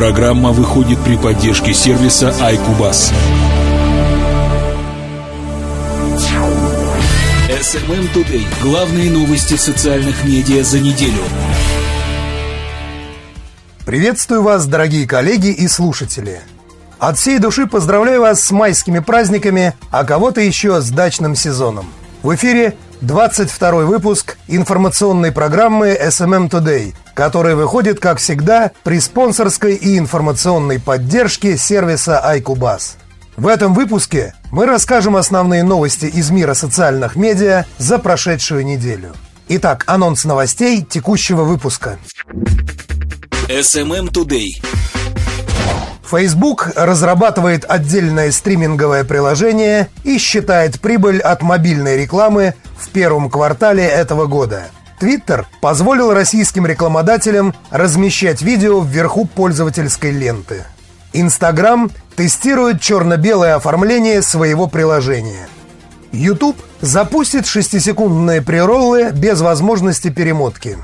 Программа выходит при поддержке сервиса iCubus. SMM Today. Главные новости социальных медиа за неделю. Приветствую вас, дорогие коллеги и слушатели. От всей души поздравляю вас с майскими праздниками, а кого-то еще с дачным сезоном. В эфире 22 выпуск информационной программы SMM Today, который выходит, как всегда, при спонсорской и информационной поддержке сервиса iCubus. В этом выпуске мы расскажем основные новости из мира социальных медиа за прошедшую неделю. Итак, анонс новостей текущего выпуска. SMM Today. Facebook разрабатывает отдельное стриминговое приложение и считает прибыль от мобильной рекламы в первом квартале этого года. Twitter позволил российским рекламодателям размещать видео вверху пользовательской ленты. Instagram тестирует черно-белое оформление своего приложения. YouTube запустит 6-секундные прероллы без возможности перемотки.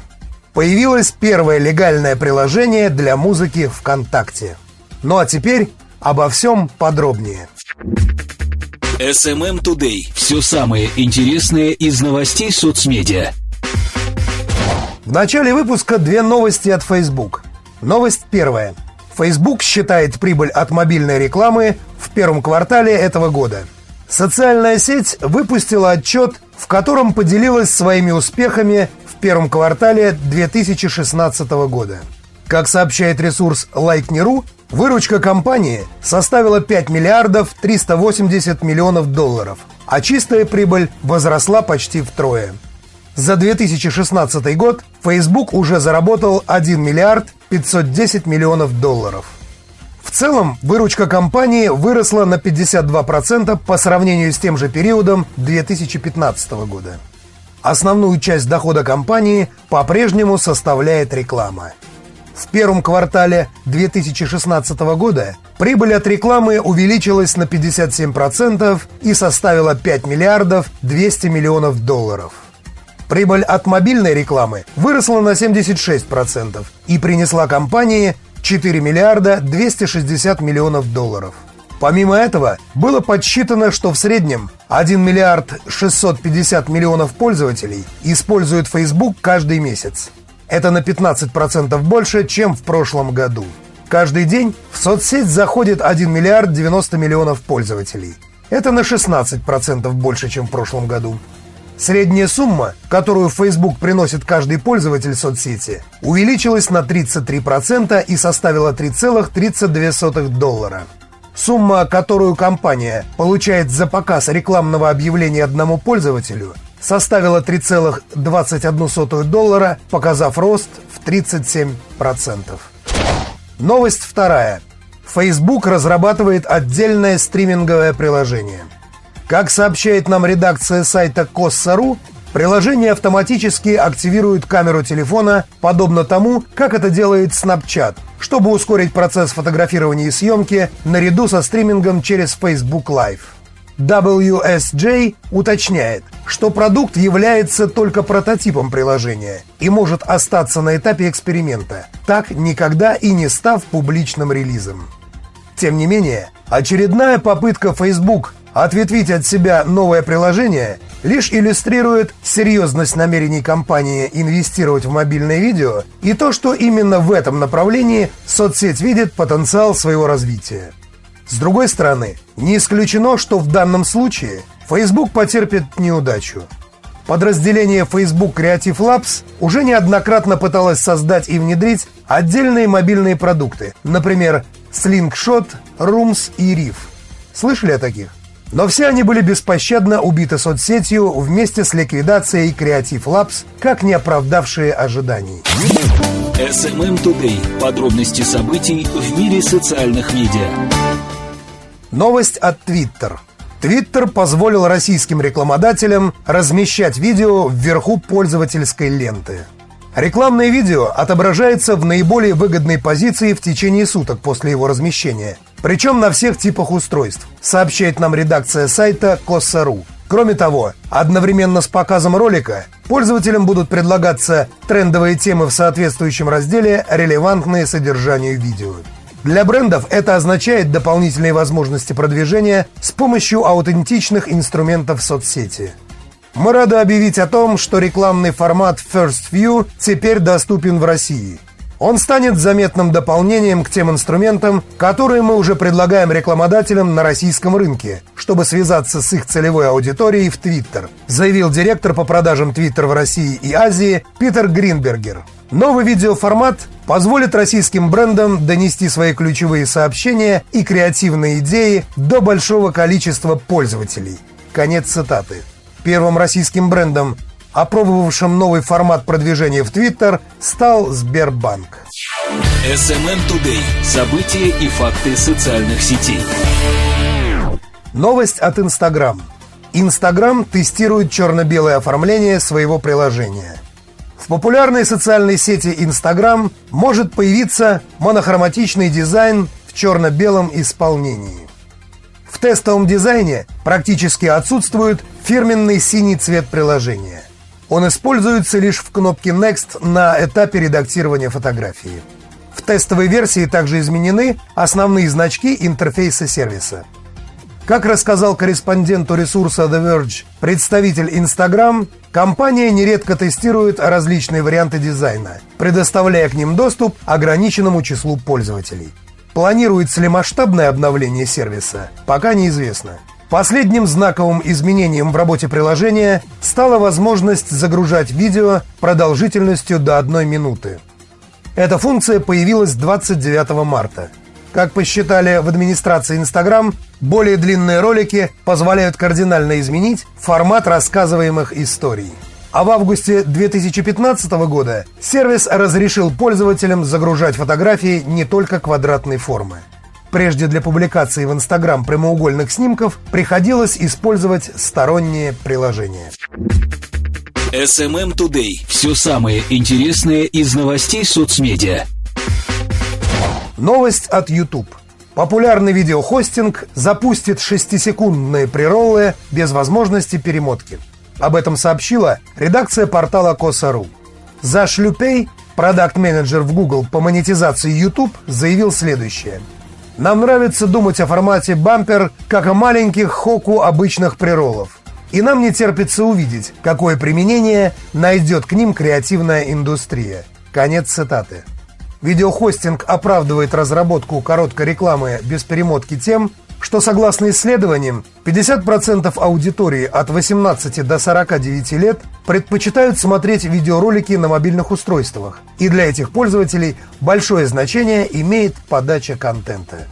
Появилось первое легальное приложение для музыки ВКонтакте. Ну а теперь обо всем подробнее. SMM Today. Все самое интересное из новостей соцмедиа. В начале выпуска две новости от Facebook. Новость первая – Facebook считает прибыль от мобильной рекламы в первом квартале этого года. Социальная сеть выпустила отчет, в котором поделилась своими успехами в первом квартале 2016 года. Как сообщает ресурс Like.ru, выручка компании составила 5 миллиардов 380 миллионов долларов, а чистая прибыль возросла почти втрое – за 2016 год Facebook уже заработал 1 миллиард 510 миллионов долларов. В целом, выручка компании выросла на 52% по сравнению с тем же периодом 2015 года. Основную часть дохода компании по-прежнему составляет реклама. В первом квартале 2016 года прибыль от рекламы увеличилась на 57% и составила 5 миллиардов 200 миллионов долларов. Прибыль от мобильной рекламы выросла на 76% и принесла компании 4 миллиарда 260 миллионов долларов. Помимо этого, было подсчитано, что в среднем 1 миллиард 650 миллионов пользователей используют Facebook каждый месяц. Это на 15% больше, чем в прошлом году. Каждый день в соцсеть заходит 1 миллиард 90 миллионов пользователей. Это на 16% больше, чем в прошлом году. Средняя сумма, которую Facebook приносит каждый пользователь соцсети, увеличилась на 33% и составила 3,32 доллара. Сумма, которую компания получает за показ рекламного объявления одному пользователю, составила 3,21 доллара, показав рост в 37%. Новость вторая. Facebook разрабатывает отдельное стриминговое приложение – как сообщает нам редакция сайта Коссару, приложение автоматически активирует камеру телефона, подобно тому, как это делает Snapchat, чтобы ускорить процесс фотографирования и съемки наряду со стримингом через Facebook Live. WSJ уточняет, что продукт является только прототипом приложения и может остаться на этапе эксперимента, так никогда и не став публичным релизом. Тем не менее, очередная попытка Facebook Ответвить от себя новое приложение лишь иллюстрирует серьезность намерений компании инвестировать в мобильное видео и то, что именно в этом направлении соцсеть видит потенциал своего развития. С другой стороны, не исключено, что в данном случае Facebook потерпит неудачу. Подразделение Facebook Creative Labs уже неоднократно пыталось создать и внедрить отдельные мобильные продукты, например, Slingshot, Rooms и Reef. Слышали о таких? Но все они были беспощадно убиты соцсетью вместе с ликвидацией Creative Labs, как не оправдавшие ожиданий. SMM Today. Подробности событий в мире социальных медиа. Новость от Twitter. Twitter позволил российским рекламодателям размещать видео вверху пользовательской ленты. Рекламное видео отображается в наиболее выгодной позиции в течение суток после его размещения, причем на всех типах устройств, сообщает нам редакция сайта Коssa.ru. Кроме того, одновременно с показом ролика пользователям будут предлагаться трендовые темы в соответствующем разделе, релевантные содержанию видео. Для брендов это означает дополнительные возможности продвижения с помощью аутентичных инструментов соцсети. Мы рады объявить о том, что рекламный формат First View теперь доступен в России. Он станет заметным дополнением к тем инструментам, которые мы уже предлагаем рекламодателям на российском рынке, чтобы связаться с их целевой аудиторией в Твиттер, заявил директор по продажам Твиттер в России и Азии Питер Гринбергер. Новый видеоформат позволит российским брендам донести свои ключевые сообщения и креативные идеи до большого количества пользователей. Конец цитаты. Первым российским брендом, опробовавшим новый формат продвижения в Твиттер, стал Сбербанк. SMM Today. События и факты социальных сетей. Новость от Инстаграм. Инстаграм тестирует черно-белое оформление своего приложения – в популярной социальной сети Instagram может появиться монохроматичный дизайн в черно-белом исполнении. В тестовом дизайне практически отсутствует фирменный синий цвет приложения. Он используется лишь в кнопке Next на этапе редактирования фотографии. В тестовой версии также изменены основные значки интерфейса сервиса – как рассказал корреспонденту ресурса The Verge представитель Instagram, компания нередко тестирует различные варианты дизайна, предоставляя к ним доступ ограниченному числу пользователей. Планируется ли масштабное обновление сервиса, пока неизвестно. Последним знаковым изменением в работе приложения стала возможность загружать видео продолжительностью до одной минуты. Эта функция появилась 29 марта – как посчитали в администрации Instagram, более длинные ролики позволяют кардинально изменить формат рассказываемых историй. А в августе 2015 года сервис разрешил пользователям загружать фотографии не только квадратной формы. Прежде для публикации в Instagram прямоугольных снимков приходилось использовать сторонние приложения. SMM Today. Все самое интересное из новостей соцмедиа. Новость от YouTube. Популярный видеохостинг запустит 6-секундные прероллы без возможности перемотки. Об этом сообщила редакция портала Коса.ру. За Шлюпей, продакт-менеджер в Google по монетизации YouTube, заявил следующее. Нам нравится думать о формате бампер, как о маленьких хоку обычных прероллов. И нам не терпится увидеть, какое применение найдет к ним креативная индустрия. Конец цитаты. Видеохостинг оправдывает разработку короткой рекламы без перемотки тем, что, согласно исследованиям, 50% аудитории от 18 до 49 лет предпочитают смотреть видеоролики на мобильных устройствах, и для этих пользователей большое значение имеет подача контента.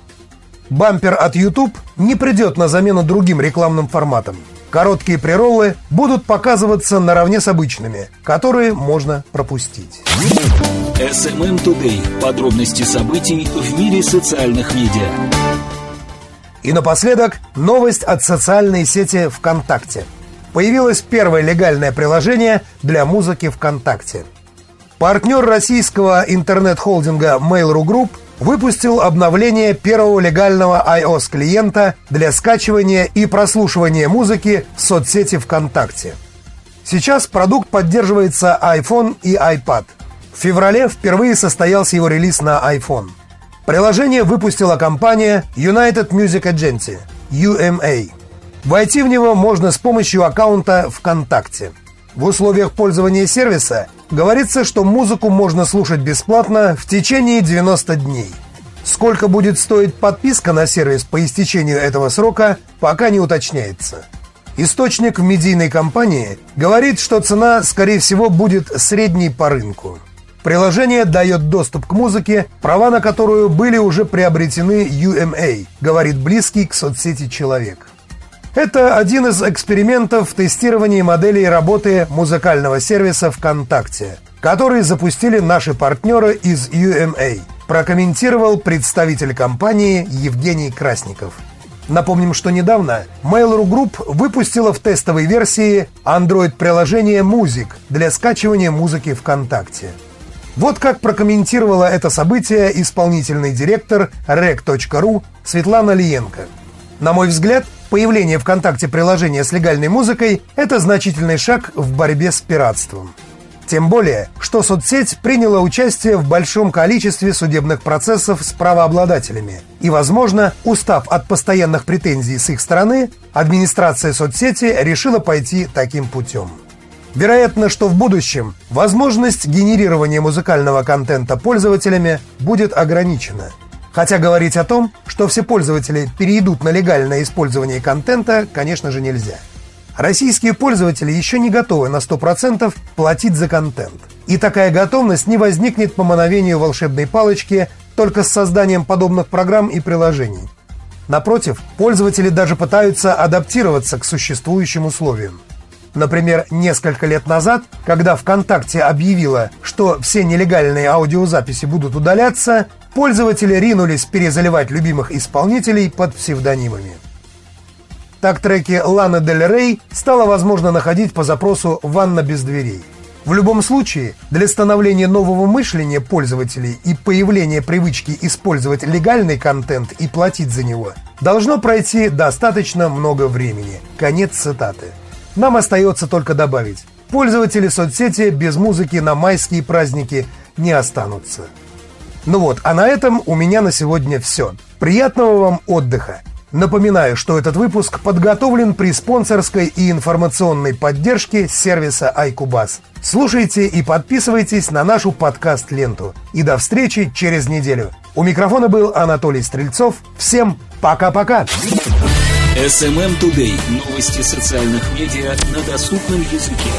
Бампер от YouTube не придет на замену другим рекламным форматам. Короткие прероллы будут показываться наравне с обычными, которые можно пропустить. SMM Today. Подробности событий в мире социальных медиа. И напоследок новость от социальной сети ВКонтакте. Появилось первое легальное приложение для музыки ВКонтакте. Партнер российского интернет-холдинга Mail.ru Group выпустил обновление первого легального iOS-клиента для скачивания и прослушивания музыки в соцсети ВКонтакте. Сейчас продукт поддерживается iPhone и iPad – в феврале впервые состоялся его релиз на iPhone. Приложение выпустила компания United Music Agency, UMA. Войти в него можно с помощью аккаунта ВКонтакте. В условиях пользования сервиса говорится, что музыку можно слушать бесплатно в течение 90 дней. Сколько будет стоить подписка на сервис по истечению этого срока, пока не уточняется. Источник в медийной компании говорит, что цена, скорее всего, будет средней по рынку. Приложение дает доступ к музыке, права на которую были уже приобретены UMA, говорит близкий к соцсети человек. Это один из экспериментов в тестировании моделей работы музыкального сервиса ВКонтакте, который запустили наши партнеры из UMA, прокомментировал представитель компании Евгений Красников. Напомним, что недавно Mail.ru Group выпустила в тестовой версии Android-приложение Music для скачивания музыки ВКонтакте. Вот как прокомментировала это событие исполнительный директор rec.ru Светлана Лиенко. На мой взгляд, появление ВКонтакте приложения с легальной музыкой – это значительный шаг в борьбе с пиратством. Тем более, что соцсеть приняла участие в большом количестве судебных процессов с правообладателями. И, возможно, устав от постоянных претензий с их стороны, администрация соцсети решила пойти таким путем. Вероятно, что в будущем возможность генерирования музыкального контента пользователями будет ограничена. Хотя говорить о том, что все пользователи перейдут на легальное использование контента, конечно же, нельзя. Российские пользователи еще не готовы на 100% платить за контент. И такая готовность не возникнет по мановению волшебной палочки только с созданием подобных программ и приложений. Напротив, пользователи даже пытаются адаптироваться к существующим условиям. Например, несколько лет назад, когда ВКонтакте объявила, что все нелегальные аудиозаписи будут удаляться, пользователи ринулись перезаливать любимых исполнителей под псевдонимами. Так треки Ланы Дель Рей стало возможно находить по запросу «Ванна без дверей». В любом случае, для становления нового мышления пользователей и появления привычки использовать легальный контент и платить за него, должно пройти достаточно много времени. Конец цитаты. Нам остается только добавить, пользователи соцсети без музыки на майские праздники не останутся. Ну вот, а на этом у меня на сегодня все. Приятного вам отдыха! Напоминаю, что этот выпуск подготовлен при спонсорской и информационной поддержке сервиса iCubus. Слушайте и подписывайтесь на нашу подкаст-ленту. И до встречи через неделю. У микрофона был Анатолий Стрельцов. Всем пока-пока! SMM Today. Новости социальных медиа на доступном языке.